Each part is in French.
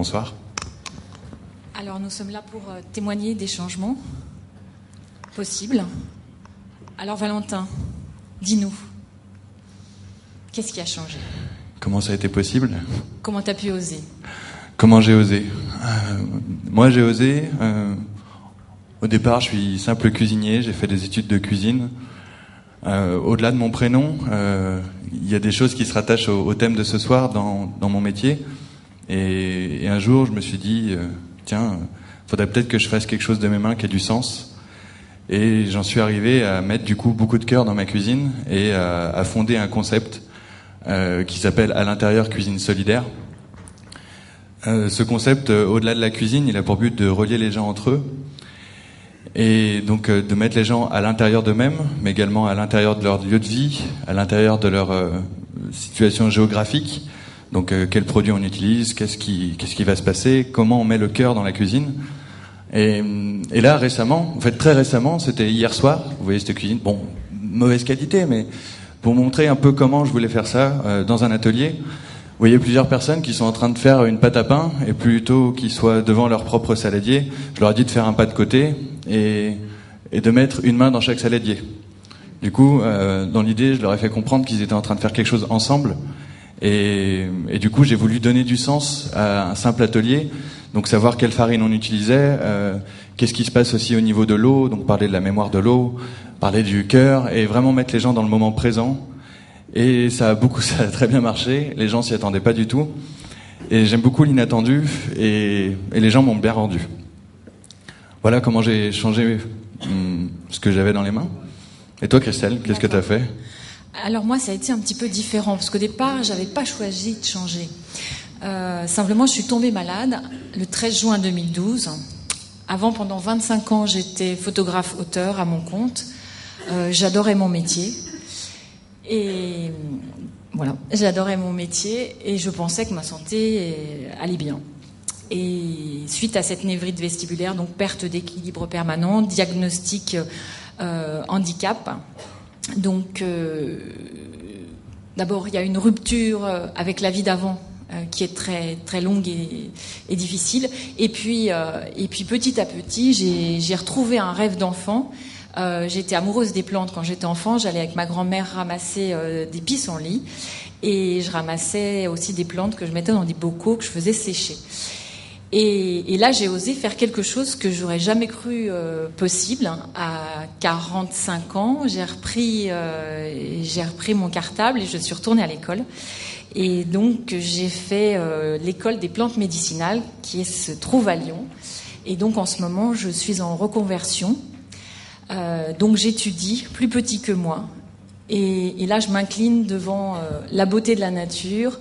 Bonsoir. Alors nous sommes là pour euh, témoigner des changements possibles. Alors Valentin, dis-nous, qu'est-ce qui a changé? Comment ça a été possible? Comment tu as pu oser? Comment j'ai osé? Euh, Moi j'ai osé. euh, au départ je suis simple cuisinier, j'ai fait des études de cuisine. Euh, Au-delà de mon prénom, il y a des choses qui se rattachent au, au thème de ce soir dans, dans mon métier. Et, un jour je me suis dit, euh, tiens, faudrait peut-être que je fasse quelque chose de mes mains qui ait du sens. Et j'en suis arrivé à mettre du coup beaucoup de cœur dans ma cuisine et à, fonder un concept euh, qui s'appelle à l'intérieur cuisine solidaire. Euh, ce concept, euh, au-delà de la cuisine, il a pour but de relier les gens entre eux et donc de mettre les gens à l'intérieur d'eux-mêmes, mais également à l'intérieur de leur lieu de vie, à l'intérieur de leur situation géographique. Donc euh, quels produits on utilise, qu'est-ce qui, qu'est-ce qui va se passer, comment on met le cœur dans la cuisine. Et, et là récemment, en fait très récemment, c'était hier soir. Vous voyez cette cuisine, bon, mauvaise qualité, mais pour montrer un peu comment je voulais faire ça euh, dans un atelier. Vous voyez plusieurs personnes qui sont en train de faire une pâte à pain et plutôt qu'ils soient devant leur propre saladier, je leur ai dit de faire un pas de côté et, et de mettre une main dans chaque saladier. Du coup, euh, dans l'idée, je leur ai fait comprendre qu'ils étaient en train de faire quelque chose ensemble et, et du coup, j'ai voulu donner du sens à un simple atelier. Donc savoir quelle farine on utilisait, euh, qu'est-ce qui se passe aussi au niveau de l'eau, donc parler de la mémoire de l'eau, parler du cœur et vraiment mettre les gens dans le moment présent. Et ça a beaucoup, ça a très bien marché. Les gens s'y attendaient pas du tout. Et j'aime beaucoup l'inattendu et, et les gens m'ont bien rendu. Voilà comment j'ai changé hum, ce que j'avais dans les mains. Et toi, Christelle, qu'est-ce que tu as fait? Alors moi, ça a été un petit peu différent parce qu'au départ, j'avais pas choisi de changer. Euh, simplement, je suis tombée malade le 13 juin 2012. Avant, pendant 25 ans, j'étais photographe-auteur à mon compte. Euh, J'adorais mon métier. Et voilà, j'adorais mon métier et je pensais que ma santé allait bien. Et suite à cette névrite vestibulaire, donc perte d'équilibre permanent, diagnostic euh, handicap. Donc, euh, d'abord, il y a une rupture avec la vie d'avant euh, qui est très très longue et, et difficile. Et puis, euh, et puis petit à petit, j'ai retrouvé un rêve d'enfant. Euh, j'étais amoureuse des plantes quand j'étais enfant. J'allais avec ma grand-mère ramasser euh, des pissenlits et je ramassais aussi des plantes que je mettais dans des bocaux que je faisais sécher. Et, et là, j'ai osé faire quelque chose que j'aurais jamais cru euh, possible. hein. À 45 ans, j'ai repris, euh, j'ai repris mon cartable et je suis retournée à l'école. Et donc, j'ai fait euh, l'école des plantes médicinales qui se trouve à Lyon. Et donc, en ce moment, je suis en reconversion. Euh, donc, j'étudie, plus petit que moi. Et, et là, je m'incline devant euh, la beauté de la nature,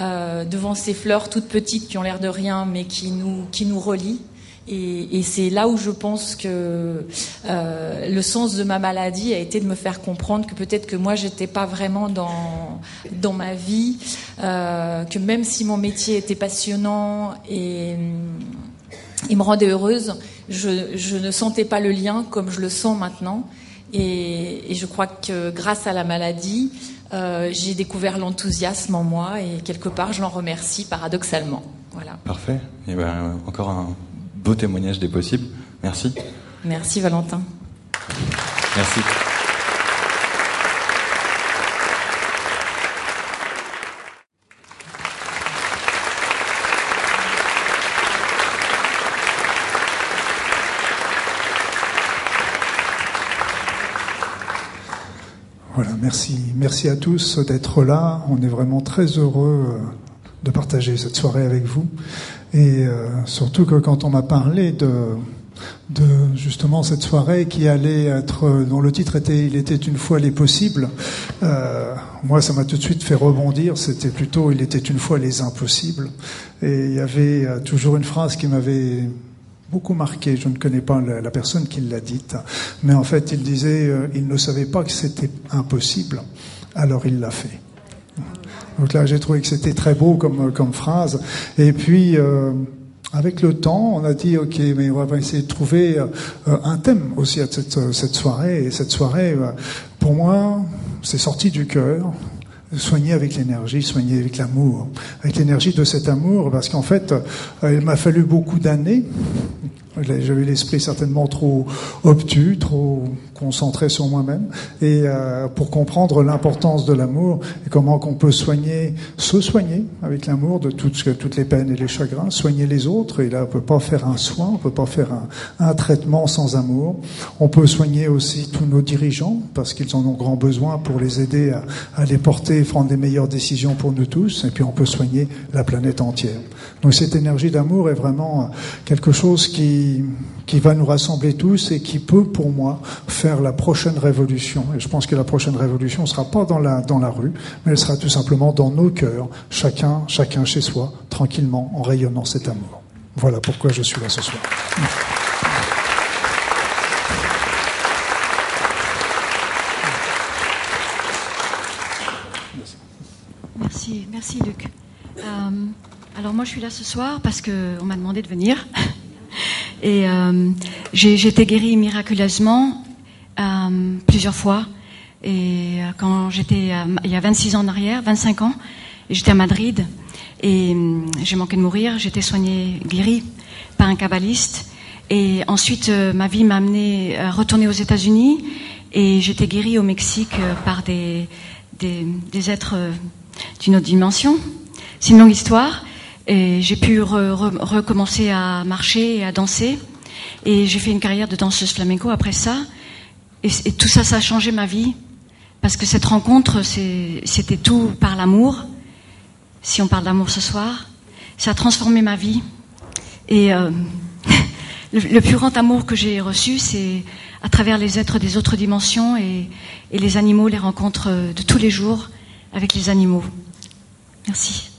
euh, devant ces fleurs toutes petites qui ont l'air de rien, mais qui nous, qui nous relient. Et, et c'est là où je pense que euh, le sens de ma maladie a été de me faire comprendre que peut-être que moi j'étais pas vraiment dans dans ma vie, euh, que même si mon métier était passionnant et hum, il me rendait heureuse, je, je ne sentais pas le lien comme je le sens maintenant. Et, et je crois que grâce à la maladie, euh, j'ai découvert l'enthousiasme en moi et quelque part je l'en remercie paradoxalement. Voilà. Parfait. Et ben, encore un beau témoignage des possibles. Merci. Merci Valentin. Merci. Merci. À tous d'être là. On est vraiment très heureux euh, de partager cette soirée avec vous. Et euh, surtout que quand on m'a parlé de, justement cette soirée qui allait être, dont le titre était Il était une fois les possibles, euh, moi ça m'a tout de suite fait rebondir. C'était plutôt Il était une fois les impossibles. Et il y avait toujours une phrase qui m'avait beaucoup marqué. Je ne connais pas la, personne qui l'a dite, mais en fait, il disait, euh, il ne savait pas que c'était impossible, alors il l'a fait. Donc là, j'ai trouvé que c'était très beau comme, comme phrase. Et puis, euh, avec le temps, on a dit, OK, mais on va essayer de trouver euh, un thème aussi à cette, soirée. Et cette soirée, euh, pour moi, c'est sorti du cœur soigner avec l'énergie, soigner avec l'amour, avec l'énergie de cet amour, parce qu'en fait, il m'a fallu beaucoup d'années j'avais l'esprit certainement trop obtus, trop concentré sur moi-même, et euh, pour comprendre l'importance de l'amour et comment qu'on peut soigner, se soigner avec l'amour de toutes, toutes les peines et les chagrins, soigner les autres. Et là, on peut pas faire un soin, on peut pas faire un, un traitement sans amour. On peut soigner aussi tous nos dirigeants parce qu'ils en ont grand besoin pour les aider à, à les porter prendre des meilleures décisions pour nous tous. Et puis on peut soigner la planète entière. Donc cette énergie d'amour est vraiment quelque chose qui qui, va nous rassembler tous et qui peut, pour moi, faire la prochaine révolution. Et je pense que la prochaine révolution ne sera pas dans la, dans la rue, mais elle sera tout simplement dans nos cœurs, chacun, chacun chez soi, tranquillement, en rayonnant cet amour. Voilà pourquoi je suis là ce soir. Merci, merci Luc. Euh, alors moi je suis là ce soir parce qu'on m'a demandé de venir. Et euh, j'ai été guérie miraculeusement euh, plusieurs fois. Et euh, quand j'étais, il y a 26 ans en arrière, 25 ans, j'étais à Madrid et j'ai manqué de mourir. J'étais soignée, guérie par un kabbaliste. Et ensuite, ma vie m'a amené à retourner aux États-Unis et j'étais guérie au Mexique par des, des êtres d'une autre dimension. C'est une longue histoire. Et j'ai pu recommencer à marcher et à danser. Et j'ai fait une carrière de danseuse flamenco après ça. Et, tout ça, ça a changé ma vie. Parce que cette rencontre, c'était tout par l'amour. Si on parle d'amour ce soir, ça a transformé ma vie. Et euh, le, plus grand amour que j'ai reçu, c'est à travers les êtres des autres dimensions et, et les animaux, les rencontres de tous les jours avec les animaux. Merci.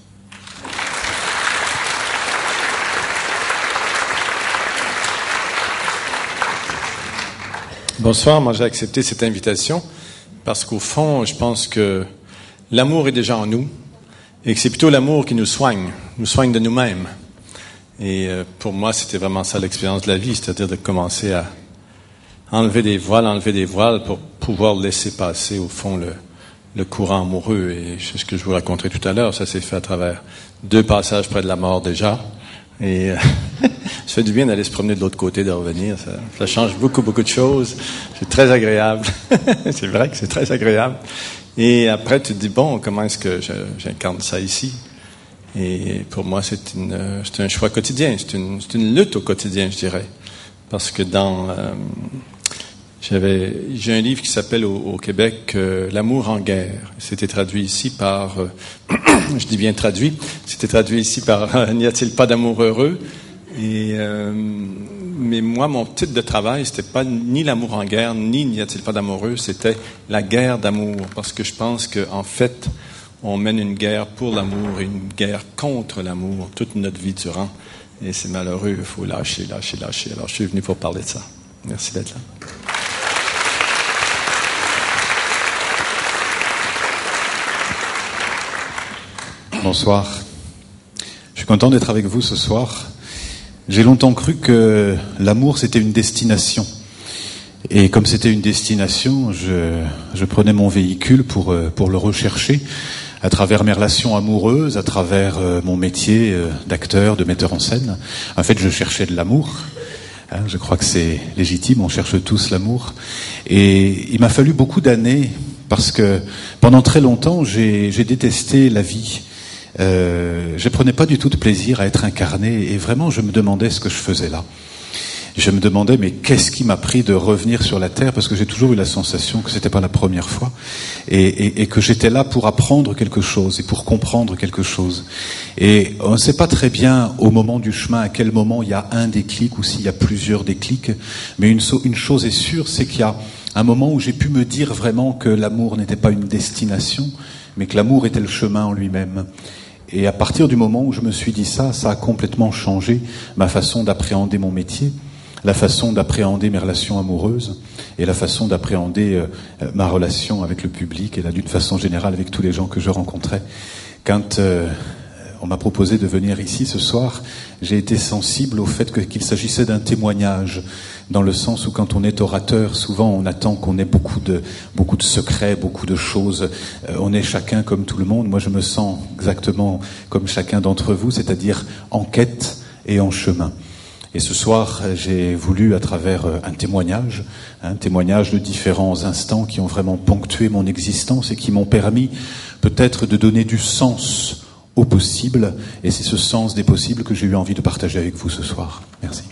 Bonsoir, moi j'ai accepté cette invitation parce qu'au fond, je pense que l'amour est déjà en nous et que c'est plutôt l'amour qui nous soigne, nous soigne de nous-mêmes. Et euh, pour moi, c'était vraiment ça l'expérience de la vie, c'est-à-dire de commencer à enlever des voiles, enlever des voiles pour pouvoir laisser passer au fond le, le courant amoureux. Et c'est ce que je vous raconterai tout à l'heure, ça s'est fait à travers deux passages près de la mort déjà. Et euh, ça fait du bien d'aller se promener de l'autre côté, de revenir. Ça, ça, change beaucoup, beaucoup de choses. C'est très agréable. c'est vrai que c'est très agréable. Et après, tu te dis, bon, comment est-ce que j'incarne ça ici? Et pour moi, c'est un choix quotidien. C'est une, une, lutte au quotidien, je dirais. Parce que dans... Euh, j'ai un livre qui s'appelle au, Québec euh, L'amour en guerre. C'était traduit ici par, euh, je dis bien traduit, c'était traduit ici par N'y a-t-il pas d'amour heureux? Euh, mais moi, mon titre de travail, c'était pas ni l'amour en guerre, ni N'y a-t-il pas d'amoureux, c'était la guerre d'amour, parce que je pense qu'en en fait, on mène une guerre pour l'amour et une guerre contre l'amour toute notre vie durant. Et c'est malheureux, il faut lâcher, lâcher, lâcher. Alors, je suis venu pour parler de ça. Merci d'être là. Bonsoir. Je suis content d'être avec vous ce soir. J'ai longtemps cru que l'amour c'était une destination. Et comme c'était une destination, je, prenais mon véhicule pour, euh, pour le rechercher à travers mes relations amoureuses, à travers euh, mon métier euh, d'acteur, de metteur en scène. En fait, je cherchais de l'amour. Hein, je crois que c'est légitime, on cherche tous l'amour. Et il m'a fallu beaucoup d'années parce que pendant très longtemps, j'ai détesté la vie. Euh, je prenais pas du tout de plaisir à être incarné et vraiment je me demandais ce que je faisais là. Je me demandais mais qu'est-ce qui m'a pris de revenir sur la terre? Parce que j'ai toujours eu la sensation que c'était pas la première fois et, et, et que j'étais là pour apprendre quelque chose et pour comprendre quelque chose. Et on ne sait pas très bien au moment du chemin à quel moment il y a un déclic ou s'il y a plusieurs déclics, mais une, une chose est sûre, c'est qu'il y a un moment où j'ai pu me dire vraiment que l'amour n'était pas une destination, mais que l'amour était le chemin en lui-même. Et à partir du moment où je me suis dit ça, ça a complètement changé ma façon d'appréhender mon métier. la façon d'appréhender mes relations amoureuses et la façon d'appréhender euh, ma relation avec le public et là d'une façon générale avec tous les gens que je rencontrais. Quand euh, on m'a proposé de venir ici ce soir, j'ai été sensible au fait qu'il s'agissait d'un témoignage, dans le sens où quand on est orateur, souvent on attend qu'on ait beaucoup de, beaucoup de secrets, beaucoup de choses. Euh, on est chacun comme tout le monde. Moi, je me sens exactement comme chacun d'entre vous, c'est-à-dire en quête et en chemin. Et ce soir, j'ai voulu, à travers euh, un témoignage, un témoignage de différents instants qui ont vraiment ponctué mon existence et qui m'ont permis peut-être de donner du sens au possible. Et c'est ce sens des possibles que j'ai eu envie de partager avec vous ce soir. Merci.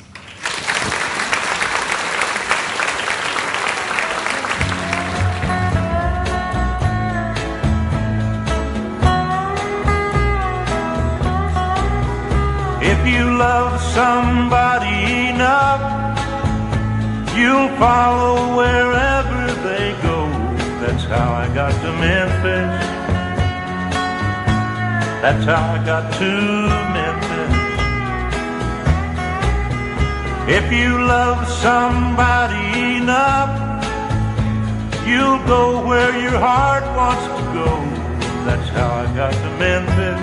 If you love somebody enough, you'll follow wherever they go. That's how I got to Memphis. That's how I got to Memphis. If you love somebody enough, you'll go where your heart wants to go. That's how I got to Memphis.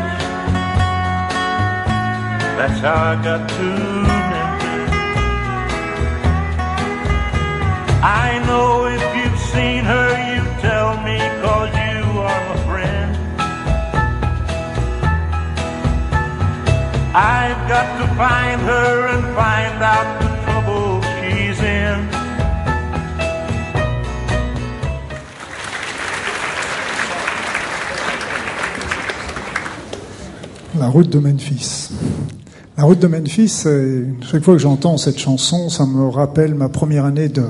That's how I got to Memphis. I know if you've seen her, I've got to find her and find out the trouble she's in. La route de Memphis. La route de Memphis, chaque fois que j'entends cette chanson, ça me rappelle ma première année de,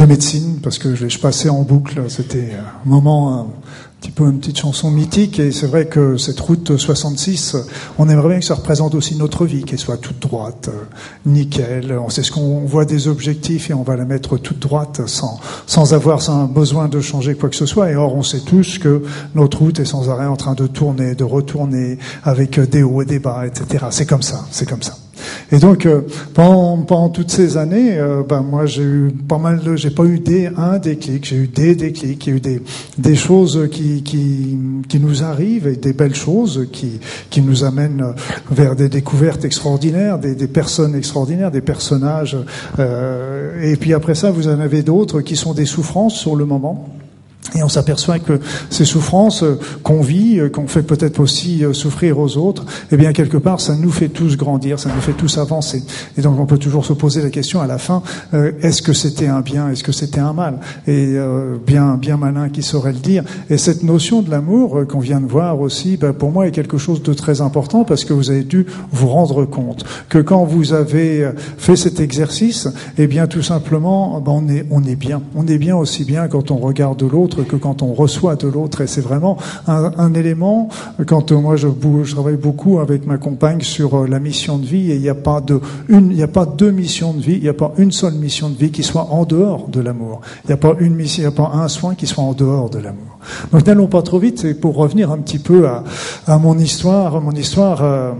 de médecine, parce que je, je passais en boucle. C'était un moment, un petit peu une petite chanson mythique, et c'est vrai que cette route 66, on aimerait bien que ça représente aussi notre vie, qu'elle soit toute droite, euh, nickel. On sait ce qu'on voit des objectifs et on va la mettre toute droite sans, sans avoir sans besoin de changer quoi que ce soit. Et or, on sait tous que notre route est sans arrêt en train de tourner, de retourner, avec des hauts et des bas, etc. C'est comme ça, c'est comme ça. Et donc euh, pendant, pendant toutes ces années, euh, ben moi j'ai eu pas mal de, j'ai pas eu des un déclic, j'ai eu des déclics, il y a eu des des choses qui qui qui nous arrivent et des belles choses qui qui nous amènent vers des découvertes extraordinaires, des, des personnes extraordinaires, des personnages. Euh, et puis après ça, vous en avez d'autres qui sont des souffrances sur le moment. Et on s'aperçoit que ces souffrances euh, qu'on vit, euh, qu'on fait peut-être aussi euh, souffrir aux autres, eh bien quelque part, ça nous fait tous grandir, ça nous fait tous avancer. Et donc on peut toujours se poser la question à la fin est-ce que c'était un bien, est-ce que c'était un mal? Et bien, bien malin qui saurait le dire. Et cette notion de l'amour qu'on vient de voir aussi, ben, pour moi, est quelque chose de très important parce que vous avez dû vous rendre compte que quand vous avez fait cet exercice, eh bien tout simplement, ben, on est on est bien, on est bien aussi bien quand on regarde l'autre que quand on reçoit de l'autre. Et c'est vraiment un, élément, quand moi je, travaille beaucoup avec ma compagne sur la mission de vie, et il n'y a pas de une, il n'y a pas deux missions de vie, il n'y a pas une seule mission de vie qui soit en dehors de l'amour. Il n'y a pas une mission, il n'y a pas un soin qui soit en dehors de l'amour. Donc n'allons pas trop vite, c'est pour revenir un petit peu à, à mon histoire, mon histoire, euh,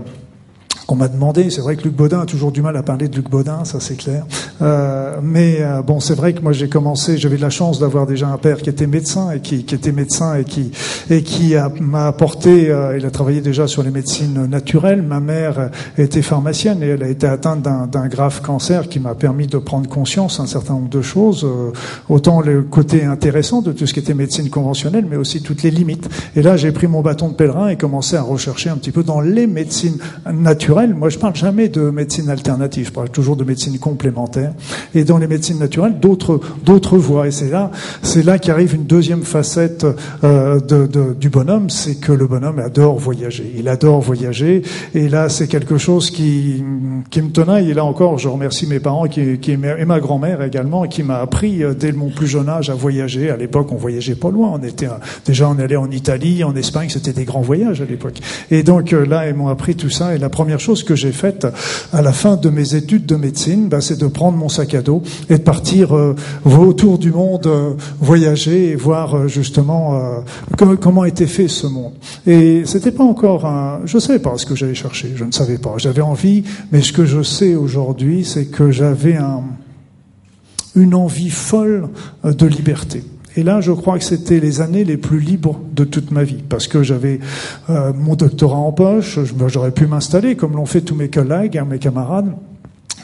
qu'on m'a demandé. C'est vrai que Luc Baudin a toujours du mal à parler de Luc Baudin, ça c'est clair. Euh, mais euh, bon, c'est vrai que moi j'ai commencé, j'avais la chance d'avoir déjà un père qui était médecin et qui, qui était médecin et qui et qui m'a apporté. Euh, il a travaillé déjà sur les médecines naturelles. Ma mère était pharmacienne et elle a été atteinte d'un grave cancer qui m'a permis de prendre conscience d'un certain nombre de choses, euh, autant le côté intéressant de tout ce qui était médecine conventionnelle, mais aussi toutes les limites. Et là, j'ai pris mon bâton de pèlerin et commencé à rechercher un petit peu dans les médecines naturelles. Moi, je parle jamais de médecine alternative, je parle toujours de médecine complémentaire. Et dans les médecines naturelles, d'autres voies. Et c'est là, c'est là qu'arrive une deuxième facette euh, du bonhomme, c'est que le bonhomme adore voyager. Il adore voyager. Et là, c'est quelque chose qui me tenaille. Et là encore, je remercie mes parents qui, et ma grand-mère également, qui m'a appris euh, dès mon plus jeune âge à voyager. À l'époque, on voyageait pas loin. Déjà, on allait en Italie, en Espagne. C'était des grands voyages à l'époque. Et donc euh, là, ils m'ont appris tout ça. Et la première chose chose que j'ai faite à la fin de mes études de médecine, ben, c'est de prendre mon sac à dos et de partir euh, autour du monde, euh, voyager et voir euh, justement comment, était fait ce monde. Et c'était pas encore un, je savais pas ce que j'allais chercher, je ne savais pas. J'avais envie, mais ce que je sais aujourd'hui, c'est que j'avais un, une envie folle de liberté. Et là, je crois que c'était les années les plus libres de toute ma vie, parce que j'avais euh, mon doctorat en poche, j'aurais pu m'installer comme l'ont fait tous mes collègues, hein, mes camarades.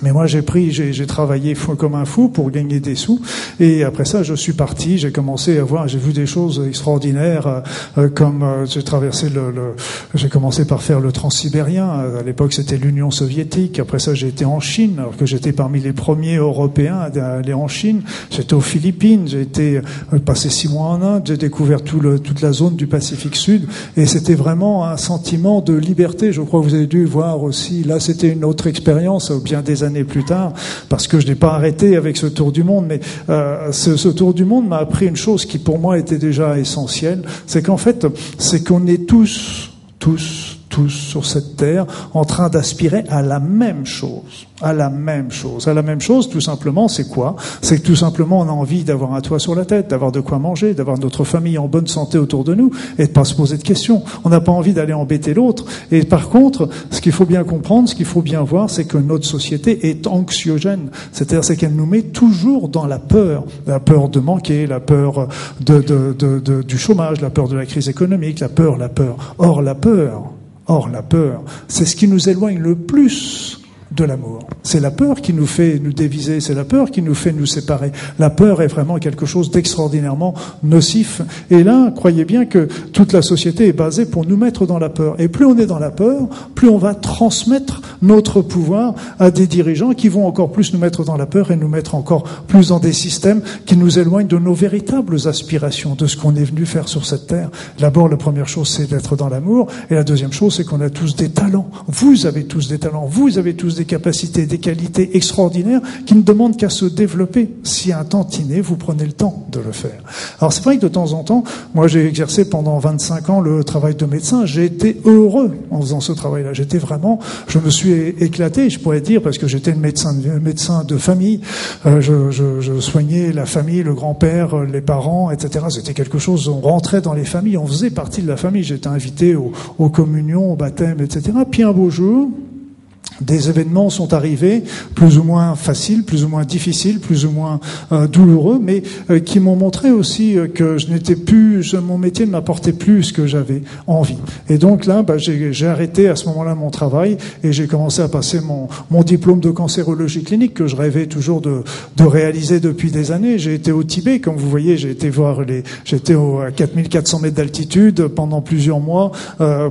Mais moi, j'ai pris, j'ai travaillé comme un fou pour gagner des sous. Et après ça, je suis parti. J'ai commencé à voir, j'ai vu des choses extraordinaires, euh, euh, comme euh, j'ai traversé le, le- j'ai commencé par faire le transsibérien. Euh, À l'époque, c'était l'Union soviétique. Après ça, j'ai été en Chine, alors que j'étais parmi les premiers Européens à aller en Chine. J'étais aux Philippines. J'ai été euh, passé six mois en Inde. J'ai découvert tout le, toute la zone du Pacifique Sud. Et c'était vraiment un sentiment de liberté. Je crois que vous avez dû voir aussi. Là, c'était une autre expérience, bien des plus tard, parce que je n'ai pas arrêté avec ce tour du monde. Mais euh, ce tour du monde m'a appris une chose qui, pour moi, était déjà essentielle. C'est qu'en fait, c'est qu'on est tous, tous, tous sur cette terre en train d'aspirer à la même chose. À la même chose. À la même chose, tout simplement, c'est quoi? C'est que tout simplement, on a envie d'avoir un toit sur la tête, d'avoir de quoi manger, d'avoir notre famille en bonne santé autour de nous et de pas se poser de questions. On n'a pas envie d'aller embêter l'autre. Et par contre, ce qu'il faut bien comprendre, ce qu'il faut bien voir, c'est que notre société est anxiogène. C'est-à-dire, c'est qu'elle nous met toujours dans la peur. La peur de manquer, la peur de, de, de, du chômage, la peur de la crise économique, la peur, la peur. Or, la peur, Or, la peur, c'est ce qui nous éloigne le plus de l'amour. C'est la peur qui nous fait nous déviser, c'est la peur qui nous fait nous séparer. La peur est vraiment quelque chose d'extraordinairement nocif. Et là, croyez bien que toute la société est basée pour nous mettre dans la peur. Et plus on est dans la peur, plus on va transmettre notre pouvoir à des dirigeants qui vont encore plus nous mettre dans la peur et nous mettre encore plus dans des systèmes qui nous éloignent de nos véritables aspirations, de ce qu'on est venu faire sur cette terre. D'abord, la première chose, c'est d'être dans l'amour. Et la deuxième chose, c'est qu'on a tous des talents. Vous avez tous des talents. Vous avez tous des capacités, des qualités extraordinaires qui ne demandent qu'à se développer. Si un tantinet, vous prenez le temps de le faire. Alors c'est vrai que de temps en temps, moi j'ai exercé pendant 25 ans le travail de médecin. J'ai été heureux en faisant ce travail-là. J'étais vraiment, je me suis éclaté, je pourrais dire, parce que j'étais médecin de, médecin de famille. Euh, je soignais la famille, le grand-père, euh, les parents, etc. C'était quelque chose, on rentrait dans les familles, on faisait partie de la famille. J'étais invité aux, aux communions, au baptême, etc. Puis un beau jour, des événements sont arrivés, plus ou moins faciles, plus ou moins difficiles, plus ou moins euh, douloureux, mais euh, qui m'ont montré aussi euh, que je n'étais plus, je- mon métier ne m'apportait plus ce que j'avais envie. Et donc là, bah, j'ai arrêté à ce moment-là mon travail et j'ai commencé à passer mon, diplôme de cancérologie clinique que je rêvais toujours de, réaliser depuis des années. J'ai été au Tibet, comme vous voyez, j'ai été voir les, j'étais à 4400 mètres d'altitude pendant plusieurs mois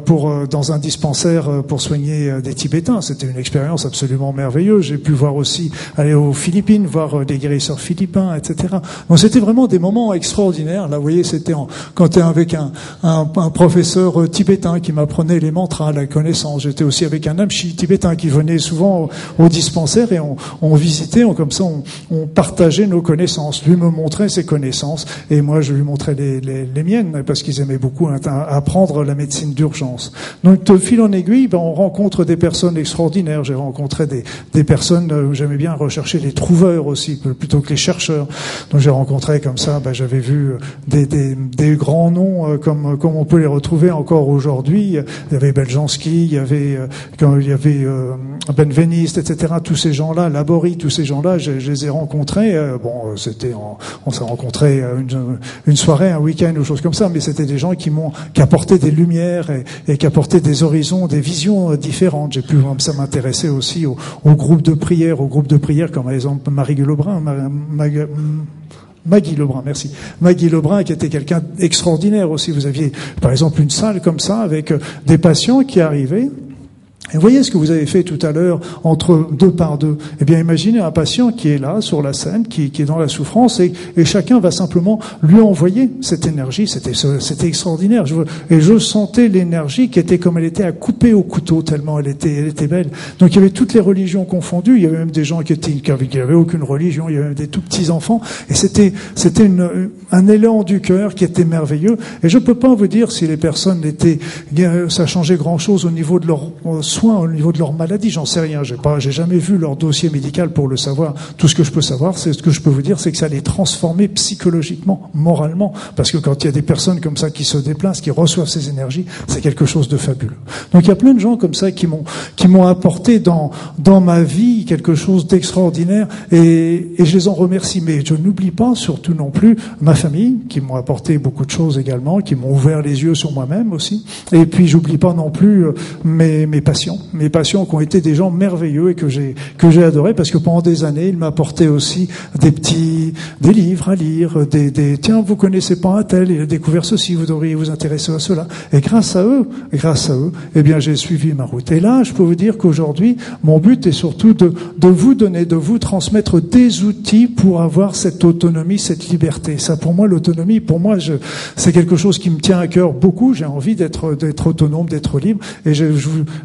pour dans un dispensaire pour soigner des Tibétains. C'était expérience absolument merveilleuse. J'ai pu voir aussi aller aux Philippines, voir euh, des guérisseurs philippins, etc. Donc c'était vraiment des moments extraordinaires. Là, vous voyez, c'était quand es avec un, un, un professeur euh, tibétain qui m'apprenait les mantras, la connaissance. J'étais aussi avec un amchi tibétain qui venait souvent au, dispensaire et on, visitait, comme ça, on, partageait nos connaissances. Lui me montrait ses connaissances et moi je lui montrais les, miennes parce qu'ils aimaient beaucoup apprendre la médecine d'urgence. Donc de fil en aiguille, ben, on rencontre des personnes extraordinaires. J'ai rencontré des, des personnes euh, j'aimais bien rechercher les trouveurs aussi plutôt que les chercheurs. Donc j'ai rencontré comme ça, ben, j'avais vu euh, des, grands noms euh, comme, on peut les retrouver encore aujourd'hui. Il y avait Beljanski, il y avait, il Benveniste, etc. Tous ces gens-là, Laborie, tous ces gens-là, je, les ai rencontrés. bon, c'était, on s'est rencontrés une, soirée, un week-end ou choses comme ça, mais c'était des gens qui m'ont, qui apportaient des lumières et, et qui apportaient des horizons, des visions différentes. J'ai pu, ça m'intéresser aussi au, au groupe de prière, au groupe de prière comme par exemple Marie Lebrun, Ma- Ma- Maggie Lebrun, merci. Maggie Lebrun, qui était quelqu'un d'extraordinaire aussi. Vous aviez, par exemple, une salle comme ça avec euh, des patients qui arrivaient. Et voyez ce que vous avez fait tout à l'heure entre deux par deux. Eh bien, imaginez un patient qui est là, sur la scène, qui, qui est dans la souffrance, et, et chacun va simplement lui envoyer cette énergie. C'était, extraordinaire. Je, et je sentais l'énergie qui était comme elle était à couper au couteau, tellement elle était, elle était belle. Donc, il y avait toutes les religions confondues. Il y avait même des gens qui étaient, qui avaient, qui avaient aucune religion. Il y avait même des tout petits enfants. Et c'était, un élan du cœur qui était merveilleux. Et je peux pas vous dire si les personnes étaient, ça changeait grand chose au niveau de leur soins au niveau de leur maladie. J'en sais rien. J'ai pas, j'ai jamais vu leur dossier médical pour le savoir. Tout ce que je peux savoir, c'est ce que je peux vous dire, c'est que ça les transformer psychologiquement, moralement, parce que quand il y a des personnes comme ça qui se déplacent, qui reçoivent ces énergies, c'est quelque chose de fabuleux. Donc il y a plein de gens comme ça qui m'ont qui m'ont apporté dans dans ma vie quelque chose d'extraordinaire et, et je les en remercie. Mais je n'oublie pas surtout non plus ma famille qui m'ont apporté beaucoup de choses également, qui m'ont ouvert les yeux sur moi-même aussi. Et puis j'oublie pas non plus euh, mes mes mes passions qui ont été des gens merveilleux et que j'ai que j'ai adoré parce que pendant des années ils m'apportaient aussi des petits des livres à lire, des, tiens vous connaissez pas un tel, il a découvert ceci, vous devriez vous intéresser à cela. Et grâce à eux, grâce à eux, eh bien j'ai suivi ma route. Et là je peux vous dire qu'aujourd'hui mon but est surtout de de vous donner, de vous transmettre des outils pour avoir cette autonomie, cette liberté. Ça pour moi l'autonomie, pour moi c'est quelque chose qui me tient à cœur beaucoup. J'ai envie d'être d'être autonome, d'être libre, et je-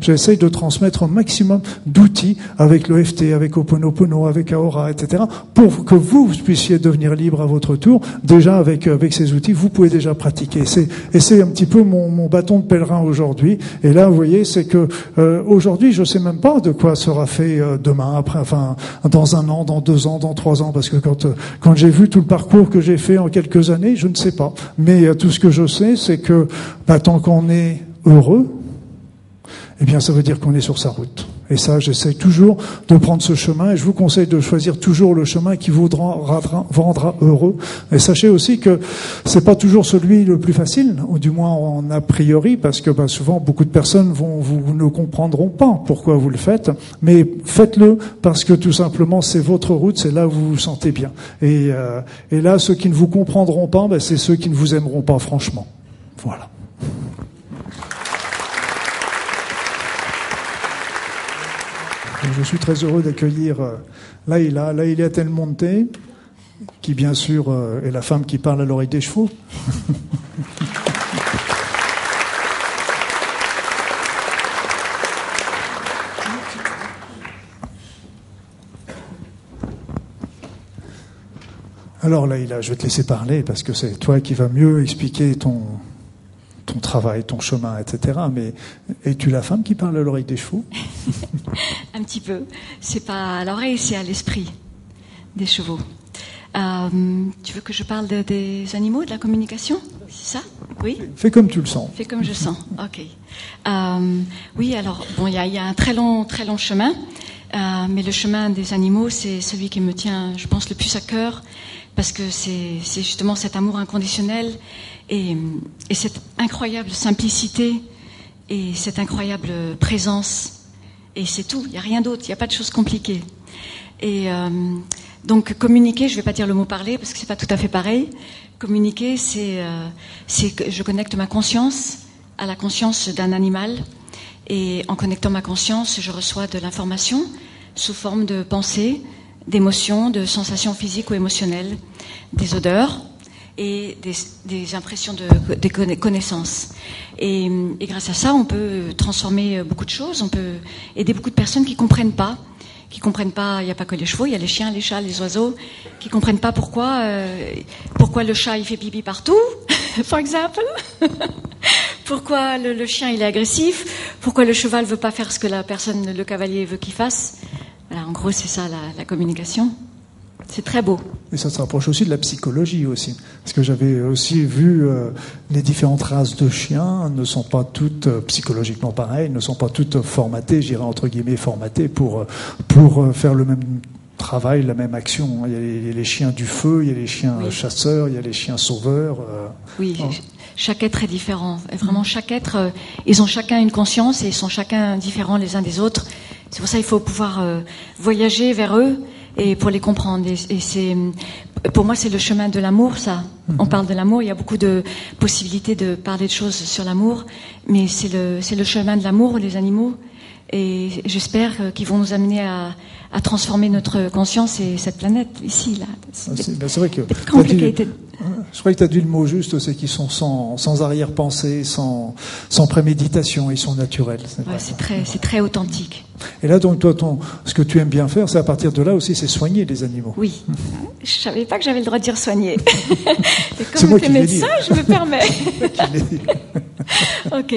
je de transmettre un maximum d'outils avec l'EFT, avec Oponopono, avec Aora, etc., pour que vous puissiez devenir libre à votre tour. Déjà avec avec ces outils, vous pouvez déjà pratiquer. Et c'est un petit peu mon, mon bâton de pèlerin aujourd'hui. Et là, vous voyez, c'est que euh, aujourd'hui, je sais même pas de quoi sera fait euh, demain, après, enfin, dans un an, dans deux ans, dans trois ans, parce que quand euh, quand j'ai vu tout le parcours que j'ai fait en quelques années, je ne sais pas. Mais euh, tout ce que je sais, c'est que bah, tant qu'on est heureux, eh bien, ça veut dire qu'on est sur sa route. Et ça, j'essaie toujours de prendre ce chemin et je vous conseille de choisir toujours le chemin qui vous rendra, heureux. Et sachez aussi que c'est pas toujours celui le plus facile, ou du moins en a priori, parce que bah, souvent beaucoup de personnes vont, vous ne comprendront pas pourquoi vous le faites, mais faites-le parce que tout simplement c'est votre route, c'est là où vous vous sentez bien. Et, euh, là, ceux qui ne vous comprendront pas, bah, c'est ceux qui ne vous aimeront pas, franchement. Voilà. Je suis très heureux d'accueillir euh, Laïla, Laïla Telmonte, qui bien sûr euh, est la femme qui parle à l'oreille des chevaux. Alors Laïla, je vais te laisser parler parce que c'est toi qui vas mieux expliquer ton, ton travail, ton chemin, etc. Mais es-tu la femme qui parle à l'oreille des chevaux? Un petit peu. C'est pas à l'oreille, c'est à l'esprit des chevaux. Euh, tu veux que je parle de- des animaux, de la communication? C'est ça? Oui? Fais comme tu le sens. Fais comme je sens. Ok. Euh, oui, alors bon, il y a, il y a un très long, très long chemin, euh, mais le chemin des animaux, c'est celui qui me tient, je pense, le plus à cœur, parce que c'est justement cet amour inconditionnel et, et cette incroyable simplicité et cette incroyable présence. Et c'est tout. Il n'y a rien d'autre. Il n'y a pas de choses compliquées. Et euh, donc communiquer, je ne vais pas dire le mot parler parce que c'est pas tout à fait pareil. Communiquer, euh, c'est que je connecte ma conscience à la conscience d'un animal et en connectant ma conscience, je reçois de l'information sous forme de pensées, d'émotions, de sensations physiques ou émotionnelles, des odeurs et des, impressions de connaissances. Et, grâce à ça, on peut transformer beaucoup de choses, on peut aider beaucoup de personnes qui comprennent pas qui comprennent pas, il n'y a pas que les chevaux, il y a les chiens, les chats, les oiseaux, qui comprennent pas pourquoi, euh, pourquoi le chat il fait pipi partout, par exemple, pourquoi le, chien il est agressif, pourquoi le cheval veut pas faire ce que la personne, le cavalier veut qu'il fasse. Voilà, en gros c'est ça la communication. C'est très beau. Et ça se rapproche aussi de la psychologie aussi. Parce que j'avais aussi vu euh, les différentes races de chiens ne sont pas toutes euh, psychologiquement pareilles, ne sont pas toutes formatées, j'irais entre guillemets formatées pour, euh, pour euh, faire le même travail, la même action. Il y a les, chiens du feu, il y a les chiens Oui. chasseurs, il y a les chiens sauveurs. Oui, ch- chaque être est différent. Et vraiment, chaque être, ils ont chacun une conscience et ils sont chacun différents les uns des autres. C'est pour ça qu'il faut pouvoir voyager vers eux et pour les comprendre. Et, et c'est, pour moi, c'est le chemin de l'amour, ça. On parle de l'amour. Il y a beaucoup de possibilités de parler de choses sur l'amour, mais c'est le, c'est le chemin de l'amour, les animaux. Et j'espère euh, qu'ils vont nous amener à, à transformer notre conscience et cette planète ici là. Ah, C'est ben, c'est vrai que. Dit- je crois que tu as dit le mot juste, c'est qu'ils sont sans, sans arrière-pensée, sans, sans préméditation, ils sont naturels. c'est Ouais, très, très authentique. Et là, donc, toi, ton, ce que tu aimes bien faire, c'est à partir de là aussi, c'est soigner les animaux. Oui. Je savais pas que j'avais le droit de dire soigner. Et comme tu es médecin, je me permets. Ok,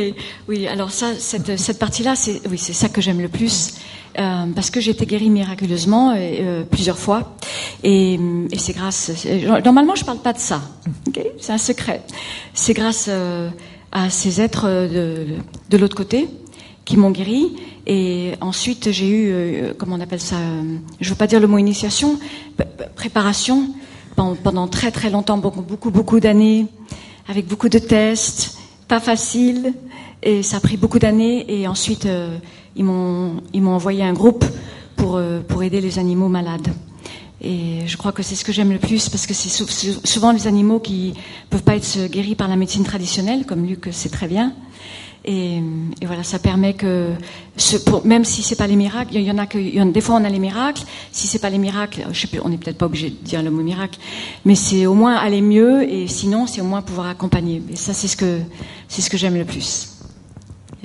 oui. Alors ça, cette, cette partie-là, c'est oui, c'est ça que j'aime le plus euh, parce que j'ai été guérie miraculeusement euh, plusieurs fois, et, et c'est grâce. c'est- Normalement, je parle pas de ça. ok c'est un secret. C'est grâce euh, à ces êtres de, de l'autre côté qui m'ont guéri. Et ensuite, j'ai eu, euh, comment on appelle ça euh, Je veux pas dire le mot initiation, préparation pendant, pendant très très longtemps, beaucoup beaucoup beaucoup d'années, avec beaucoup de tests, pas facile, et ça a pris beaucoup d'années. Et ensuite, euh, ils m'ont ils m'ont envoyé un groupe pour euh, pour aider les animaux malades. Et je crois que c'est ce que j'aime le plus parce que c'est sou- sou- souvent les animaux qui peuvent pas être guéris par la médecine traditionnelle, comme Luc sait très bien. Et, voilà, ça permet que, même si c'est pas les miracles, il y en a que, des fois on a les miracles. Si c'est pas les miracles, je sais plus, on n'est peut-être pas obligé de dire le mot miracle, mais c'est au moins aller mieux. Et sinon, c'est au moins pouvoir accompagner. Et ça, c'est ce que, c'est ce que j'aime le plus.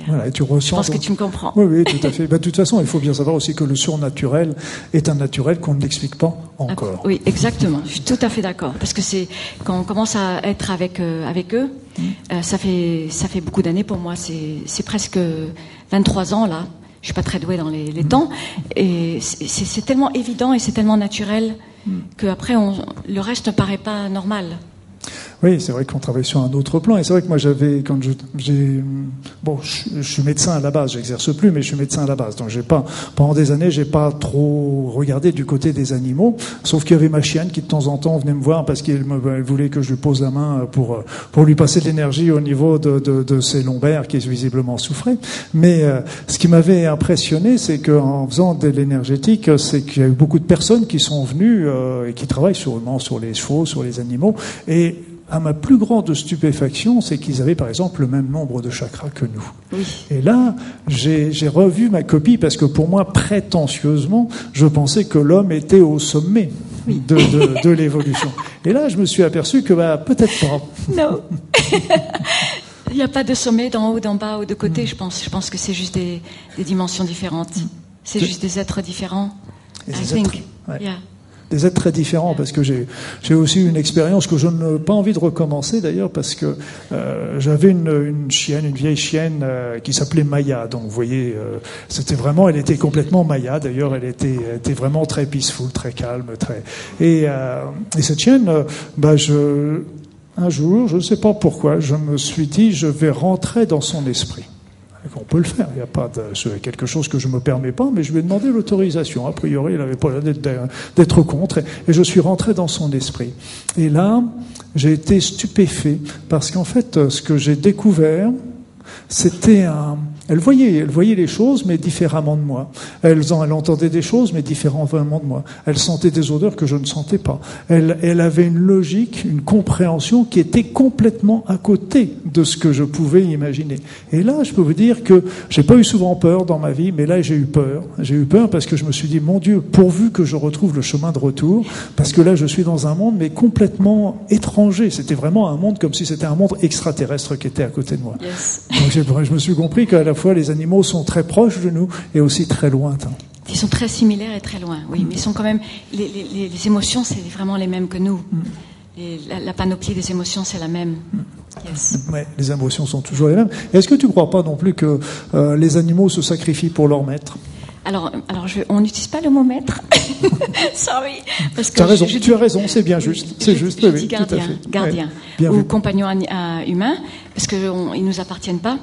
Voilà, et tu Je pense que tu me comprends. Oui, oui, tout à fait. Bah, de toute façon, il faut bien savoir aussi que le surnaturel est un naturel qu'on ne l'explique pas encore. Oui, exactement. Je suis tout à fait d'accord. Parce que c'est quand on commence à être avec euh, avec eux, Mm. euh, ça fait ça fait beaucoup d'années pour moi. C'est presque 23 ans là. Je suis pas très douée dans les, Mm. les temps. Et c'est tellement évident et c'est tellement naturel Mm. que après on, le reste ne paraît pas normal. Oui, c'est vrai qu'on travaille sur un autre plan. Et c'est vrai que moi, j'avais, quand j'ai, bon, je, suis médecin à la base, j'exerce plus, mais je suis médecin à la base. Donc, j'ai pas, pendant des années, j'ai pas trop regardé du côté des animaux. Sauf qu'il y avait ma chienne qui, de temps en temps, venait me voir parce qu'elle voulait que je lui pose la main pour, pour lui passer de l'énergie au niveau de, de, de ses lombaires qui visiblement souffraient. Mais, euh, ce qui m'avait impressionné, c'est qu'en faisant de l'énergétique, c'est qu'il y a eu beaucoup de personnes qui sont venues, euh, et qui travaillent sûrement sur les chevaux, sur les animaux, et à ma plus grande stupéfaction, c'est qu'ils avaient par exemple le même nombre de chakras que nous. Oui. Et là, j'ai revu ma copie parce que pour moi, prétentieusement, je pensais que l'homme était au sommet de, de, de l'évolution. Et là, je me suis aperçu que bah, peut-être pas. Non. Il n'y a pas de sommet d'en haut, d'en bas ou de côté. Je pense. Je pense que c'est juste des, des dimensions différentes. C'est juste des êtres différents. Et I think. êtres, ouais. Yeah. Des êtres très différents parce que j'ai aussi une expérience que je n'ai pas envie de recommencer d'ailleurs parce que euh, j'avais une, une chienne, une vieille chienne euh, qui s'appelait Maya. Donc vous voyez, euh, c'était vraiment, elle était complètement Maya. D'ailleurs, elle était, était vraiment très peaceful, très calme, très. Et, euh, et cette chienne, euh, bah je, un jour, je ne sais pas pourquoi, je me suis dit, je vais rentrer dans son esprit. On peut le faire, il n'y a pas de, c'est quelque chose que je me permets pas, mais je lui ai demandé l'autorisation. A priori, il n'avait pas l'air d'être, contre, et je suis rentré dans son esprit. Et là, j'ai été stupéfait parce qu'en fait, ce que j'ai découvert, c'était un. Elle voyait, elle voyait les choses, mais différemment de moi. Elle, en- elle entendait des choses, mais différemment de moi. Elle sentait des odeurs que je ne sentais pas. Elle, elle avait une logique, une compréhension qui était complètement à côté de ce que je pouvais imaginer. Et là, je peux vous dire que j'ai pas eu souvent peur dans ma vie, mais là, j'ai eu peur. J'ai eu peur parce que je me suis dit, mon Dieu, pourvu que je retrouve le chemin de retour, parce que là, je suis dans un monde, mais complètement étranger. C'était vraiment un monde comme si c'était un monde extraterrestre qui était à côté de moi. Yes. Donc je me suis compris qu'à la fois les animaux sont très proches de nous et aussi très lointains. Ils sont très similaires et très loin, oui, mais ils sont quand même. Les, les- les- les émotions, c'est vraiment les mêmes que nous. Et la, la panoplie des émotions, c'est la même. Yes. Ouais, les émotions sont toujours les mêmes. Est-ce que tu ne crois pas non plus que euh, les animaux se sacrifient pour leur maître? Alors, alors je, on n'utilise pas le mot maître. Sorry. Parce que Tu as raison, je- je tu as raison, c'est bien juste. C'est juste, je oui, dis oui, tout à gardien, fait. gardien Ouais, ou vu. compagnon euh, humain, parce qu'ils ne nous appartiennent pas.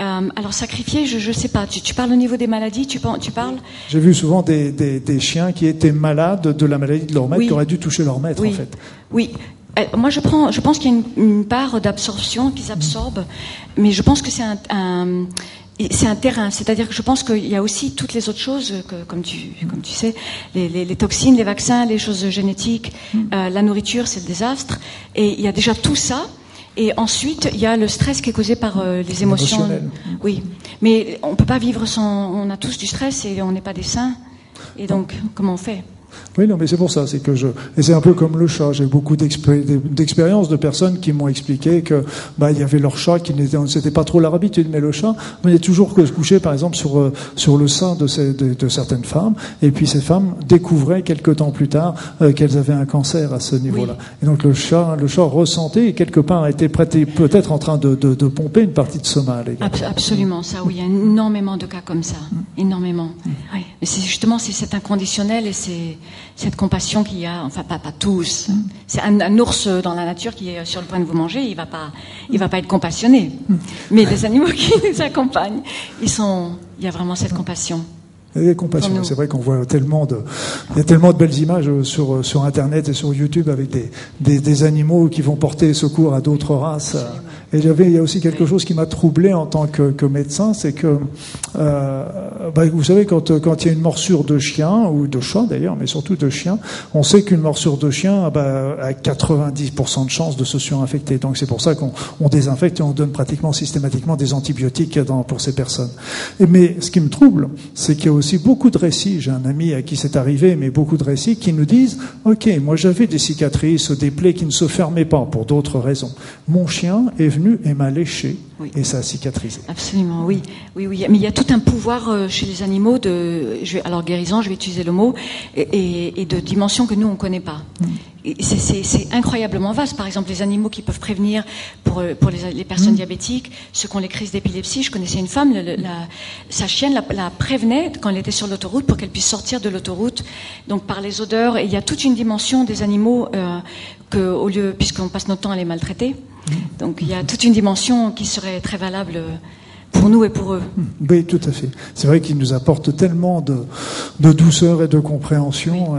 Euh, alors sacrifier, je ne sais pas. Tu, tu parles au niveau des maladies, tu, parles? J'ai vu souvent des, des, des chiens qui étaient malades de la maladie de leur maître, Oui. qui auraient dû toucher leur maître Oui. en fait. Oui. Euh, Moi, je, prends, je pense qu'il y a une, une part d'absorption qu'ils absorbent, mais je pense que c'est un, un- c'est un terrain. C'est-à-dire que je pense qu'il y a aussi toutes les autres choses, que, comme, tu, comme tu sais, les, les- les toxines, les vaccins, les choses génétiques, euh, la nourriture, c'est le désastre. Et il y a déjà tout ça. Et ensuite, il y a le stress qui est causé par euh, les émotions. Oui, mais on peut pas vivre sans. On a tous du stress et on n'est pas des saints. Et donc, comment on fait? Oui, non, mais c'est pour ça. C'est que je et c'est un peu comme le chat. J'ai beaucoup d'expé- d'expériences de personnes qui m'ont expliqué que bah il y avait leur chat qui n'était c'était pas trop leur habitude, mais le chat venait toujours que se coucher, par exemple, sur euh, sur le sein de, ces- de, de certaines femmes. Et puis ces femmes découvraient quelque temps plus tard euh, qu'elles avaient un cancer à ce niveau-là. Et donc le chat le chat ressentait et quelque part était prêté peut-être en train de, de, de pomper une partie de ce mal. Absolument, ça, oui, il y a énormément de cas comme ça, énormément. Oui. Mais c'est justement c'est cet inconditionnel et c'est cette compassion qu'il y a, enfin pas, pas tous. C'est un, un ours dans la nature qui est sur le point de vous manger, il va pas, il va pas être compassionné. Mais les animaux qui nous accompagnent, ils sont, il y a vraiment cette compassion. Et compassion. C'est vrai qu'on voit tellement de, il y a tellement de belles images euh, sur sur Internet et sur YouTube avec des des, des animaux qui vont porter secours à d'autres races. Il y a aussi quelque chose qui m'a troublé en tant que, médecin, c'est que, euh, bah, vous savez, quand il y a une morsure de chien ou de chat d'ailleurs, mais surtout de chien, on sait qu'une morsure de chien bah, a 90% de chances de se surinfecter. Donc c'est pour ça qu'on on désinfecte et on donne pratiquement systématiquement des antibiotiques pour ces personnes. Mais ce qui me trouble, c'est qu'il y a aussi beaucoup de récits. J'ai un ami à qui c'est arrivé, mais beaucoup de récits qui nous disent Ok, moi j'avais des cicatrices, des plaies qui ne se fermaient pas pour d'autres raisons. Mon chien est venu et m'a léché Oui. et ça a cicatrisé. Absolument, oui, oui, oui. Mais il y a tout un pouvoir euh, chez les animaux de, je vais, alors guérison, je vais utiliser le mot, et, et- et de dimensions que nous on connaît pas. Et C'est incroyablement vaste. Par exemple, les animaux qui peuvent prévenir pour euh, pour les, les personnes diabétiques, ceux qui ont les crises d'épilepsie. Je connaissais une femme, la, sa chienne la, la prévenait quand elle était sur l'autoroute pour qu'elle puisse sortir de l'autoroute. Donc par les odeurs, et il y a toute une dimension des animaux euh, que, au lieu, puisqu'on passe notre temps à les maltraiter. Donc il y a toute une dimension qui serait très valable euh, pour nous et pour eux. Oui, tout à fait. C'est vrai qu'il nous apporte tellement de, de douceur et de compréhension.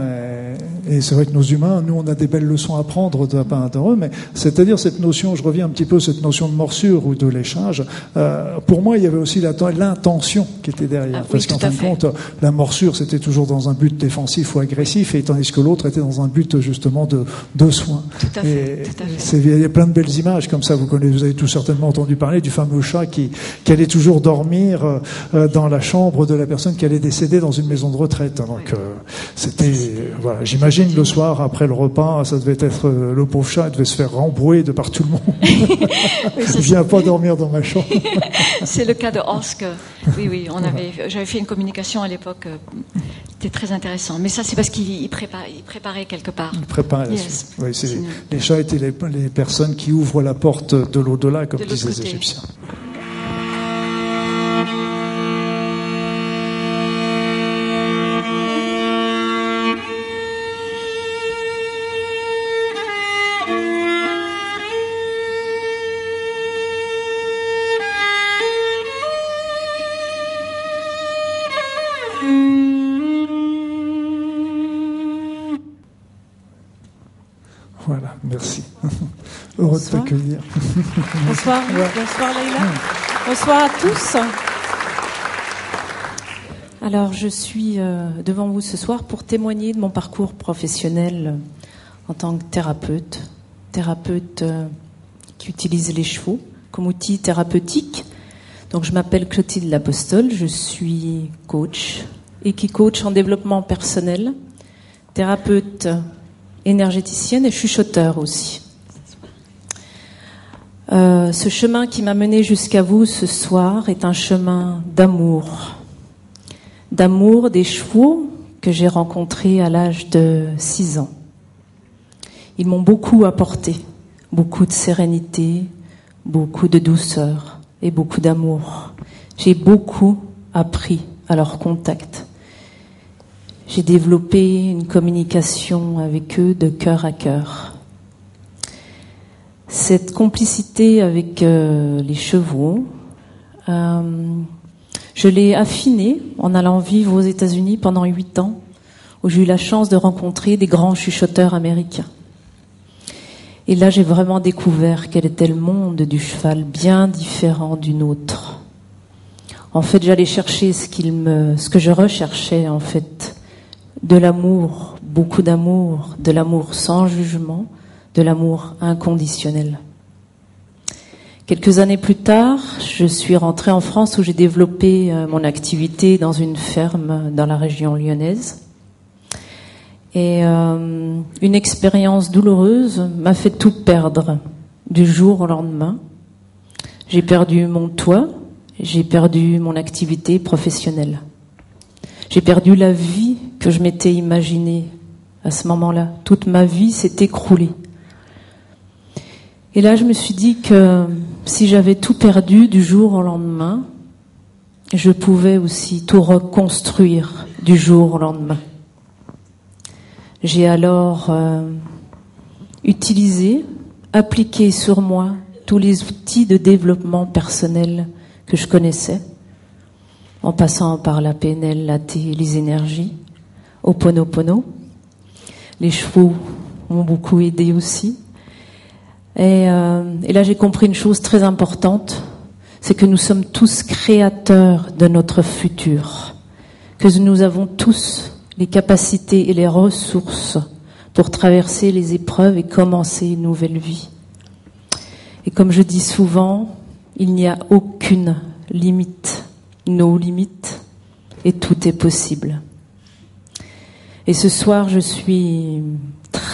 Et, et c'est vrai que nos humains, nous, on a des belles leçons à prendre de la part d'eux. Mais c'est-à-dire cette notion, je reviens un petit peu, cette notion de morsure ou de léchage. euh, pour moi, il y avait aussi l'intention qui était derrière. Ah oui, Parce qu'en tout fin de compte, la morsure, c'était toujours dans un but défensif ou agressif, et tandis que l'autre était dans un but justement de, de soin. Tout à fait, Et tout à fait. c'est- il y a plein de belles images comme ça. Vous connaissez, vous avez tous certainement entendu parler du fameux chat qui, qui allait toujours dormir euh, euh, dans la chambre de la personne qui allait décéder dans une maison de retraite. Donc euh, c'était, voilà. J'imagine le soir après le repas, ça devait être le pauvre chat, il devait se faire rembrouiller de par tout le monde. ça, Viens pas dormir dans ma chambre. C'est le cas de Orsk. Oui, oui, on avait, j'avais fait une communication à l'époque. C'était très intéressant. Mais ça, c'est parce qu'il il préparait, il préparait quelque part. Préparer la Yes. Oui, c'est- Sinon. les chats étaient les, les personnes qui ouvrent la porte de l'au-delà, comme De disaient les. Égyptiens. Heureux Bonsoir. de t'accueillir. Bonsoir, bonsoir Leïla. Bonsoir à tous. Alors, je suis euh, devant vous ce soir pour témoigner de mon parcours professionnel euh, en tant que thérapeute. Thérapeute euh, qui utilise les chevaux comme outil thérapeutique. Donc, je m'appelle Clotilde Lapostole, je suis coach et qui coach en développement personnel, thérapeute énergéticienne et chuchoteur aussi. Euh, ce chemin qui m'a mené jusqu'à vous ce soir est un chemin d'amour. D'amour des chevaux que j'ai rencontrés à l'âge de 6 ans. Ils m'ont beaucoup apporté, beaucoup de sérénité, beaucoup de douceur et beaucoup d'amour. J'ai beaucoup appris à leur contact. J'ai développé une communication avec eux de cœur à cœur. Cette complicité avec euh, les chevaux, euh, je l'ai affinée en allant vivre aux États-Unis pendant huit ans, où j'ai eu la chance de rencontrer des grands chuchoteurs américains. Et là, j'ai vraiment découvert quel était le monde du cheval, bien différent du nôtre. En fait, j'allais chercher ce qu'il me, ce que je recherchais en fait, de l'amour, beaucoup d'amour, de l'amour sans jugement, de l'amour inconditionnel. Quelques années plus tard, je suis rentrée en France où j'ai développé euh, mon activité dans une ferme dans la région lyonnaise. Et euh, une expérience douloureuse m'a fait tout perdre du jour au lendemain. J'ai perdu mon toit, j'ai perdu mon activité professionnelle. J'ai perdu la vie que je m'étais imaginée à ce moment-là. Toute ma vie s'est écroulée. Et là, je me suis dit que si j'avais tout perdu du jour au lendemain, je pouvais aussi tout reconstruire du jour au lendemain. J'ai alors euh, utilisé, appliqué sur moi tous les outils de développement personnel que je connaissais, en passant par la PNL, la T, les énergies, au Pono. Les chevaux m'ont beaucoup aidé aussi. Et, euh, et là, j'ai compris une chose très importante, c'est que nous sommes tous créateurs de notre futur, que nous avons tous les capacités et les ressources pour traverser les épreuves et commencer une nouvelle vie. Et comme je dis souvent, il n'y a aucune limite, nos limites, et tout est possible. Et ce soir, je suis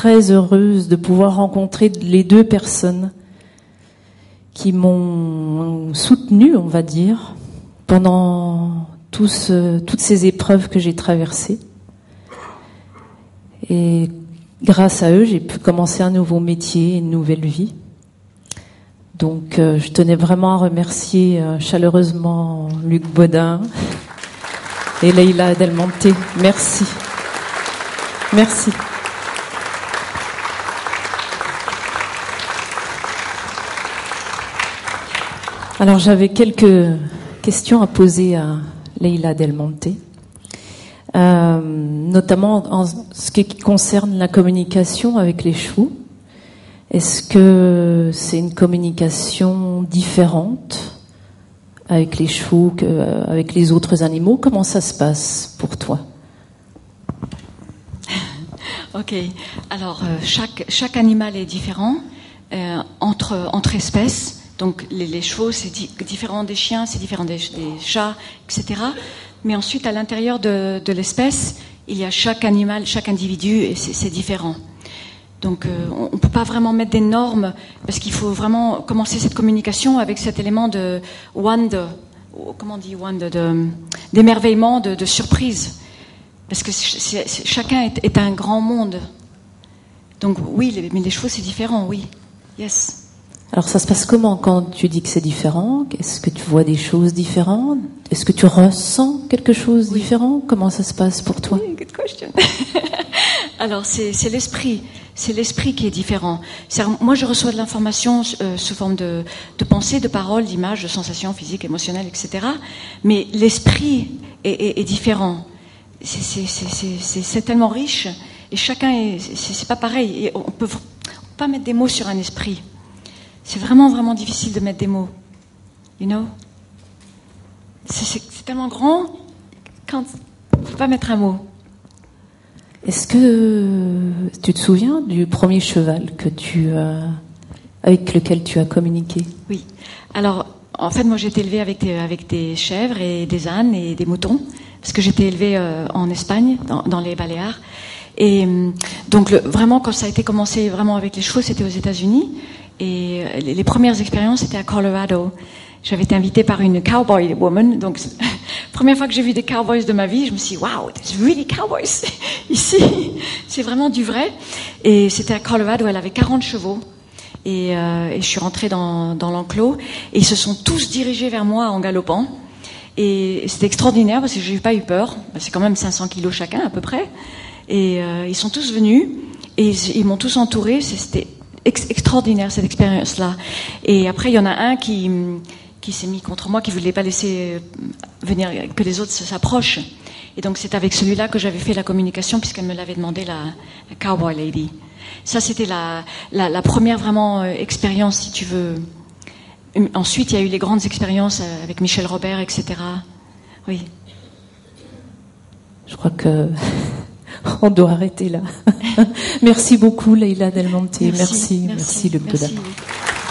très heureuse de pouvoir rencontrer les deux personnes qui m'ont soutenue, on va dire, pendant toutes ces épreuves que j'ai traversées. Et grâce à eux, j'ai pu commencer un nouveau métier, une nouvelle vie. Donc, euh, je tenais vraiment à remercier euh, chaleureusement Luc Baudin et Leïla Delmonté. Merci. Merci. Alors, j'avais quelques questions à poser à Leïla Delmonté. Euh, notamment en ce qui concerne la communication avec les chevaux. Est-ce que c'est une communication différente avec les chevaux qu'avec les autres animaux? Comment ça se passe pour toi? Ok. Alors, euh, chaque, animal est différent euh, entre espèces. Donc, les, chevaux, c'est différent des chiens, c'est différent des, chats, etc. Mais ensuite, à l'intérieur de, l'espèce, il y a chaque animal, chaque individu, et c'est différent. Donc, euh, on ne peut pas vraiment mettre des normes parce qu'il faut vraiment commencer cette communication avec cet élément de wonder, comment on dit wonder, d'émerveillement, de, surprise. Parce que chacun est, un grand monde. Donc, oui, mais les chevaux, c'est différent, oui. Yes. Alors ça se passe comment quand tu dis que c'est différent? Est-ce que tu vois des choses différentes? Est-ce que tu ressens quelque chose de oui. différent? Comment ça se passe pour toi? Good question. Alors c'est l'esprit, c'est l'esprit qui est différent. Est moi je reçois de l'information euh, sous forme de, de pensée, de paroles, d'images, de sensations physiques, émotionnelles, etc. Mais l'esprit est, est, est, différent. C'est tellement riche et chacun est, c'est pas pareil. Et on peut pas mettre des mots sur un esprit. C'est vraiment, vraiment difficile de mettre des mots. You know? C'est tellement grand quand on ne peut pas mettre un mot. Est-ce que tu te souviens du premier cheval que tu as, avec lequel tu as communiqué? Oui. Alors, en fait, moi, j'ai été élevée avec des, avec des chèvres et des ânes et des moutons, parce que j'étais élevée euh, en Espagne, dans, dans, les Baléares. Et donc, le, vraiment, quand ça a été commencé vraiment avec les chevaux, c'était aux États-Unis. Et les, les premières expériences, c'était à Colorado. J'avais été invitée par une cowboy woman. Donc, première fois que j'ai vu des cowboys de ma vie, je me suis dit, wow, there's really cowboys ici. C'est vraiment du vrai. Et c'était à Colorado, elle avait 40 chevaux. Et, euh, et je suis rentrée dans, l'enclos. Et ils se sont tous dirigés vers moi en galopant. Et c'était extraordinaire parce que j'ai pas eu peur. C'est quand même 500 kilos chacun à peu près. Et euh, ils sont tous venus. Et ils, m'ont tous entouré. C'était ex extraordinaire cette expérience-là. Et après, il y en a un qui, qui s'est mis contre moi, qui voulait pas laisser venir que les autres s'approchent. Et donc c'est avec celui-là que j'avais fait la communication puisqu'elle me l'avait demandé la, Cowboy Lady. Ça c'était la, la, la, première vraiment euh, expérience, si tu veux. Ensuite, il y a eu les grandes expériences avec Michel Robert, etc. Oui. Je crois que on doit arrêter là. merci beaucoup, Leïla Delmonte. Merci, merci, merci, merci. Merci.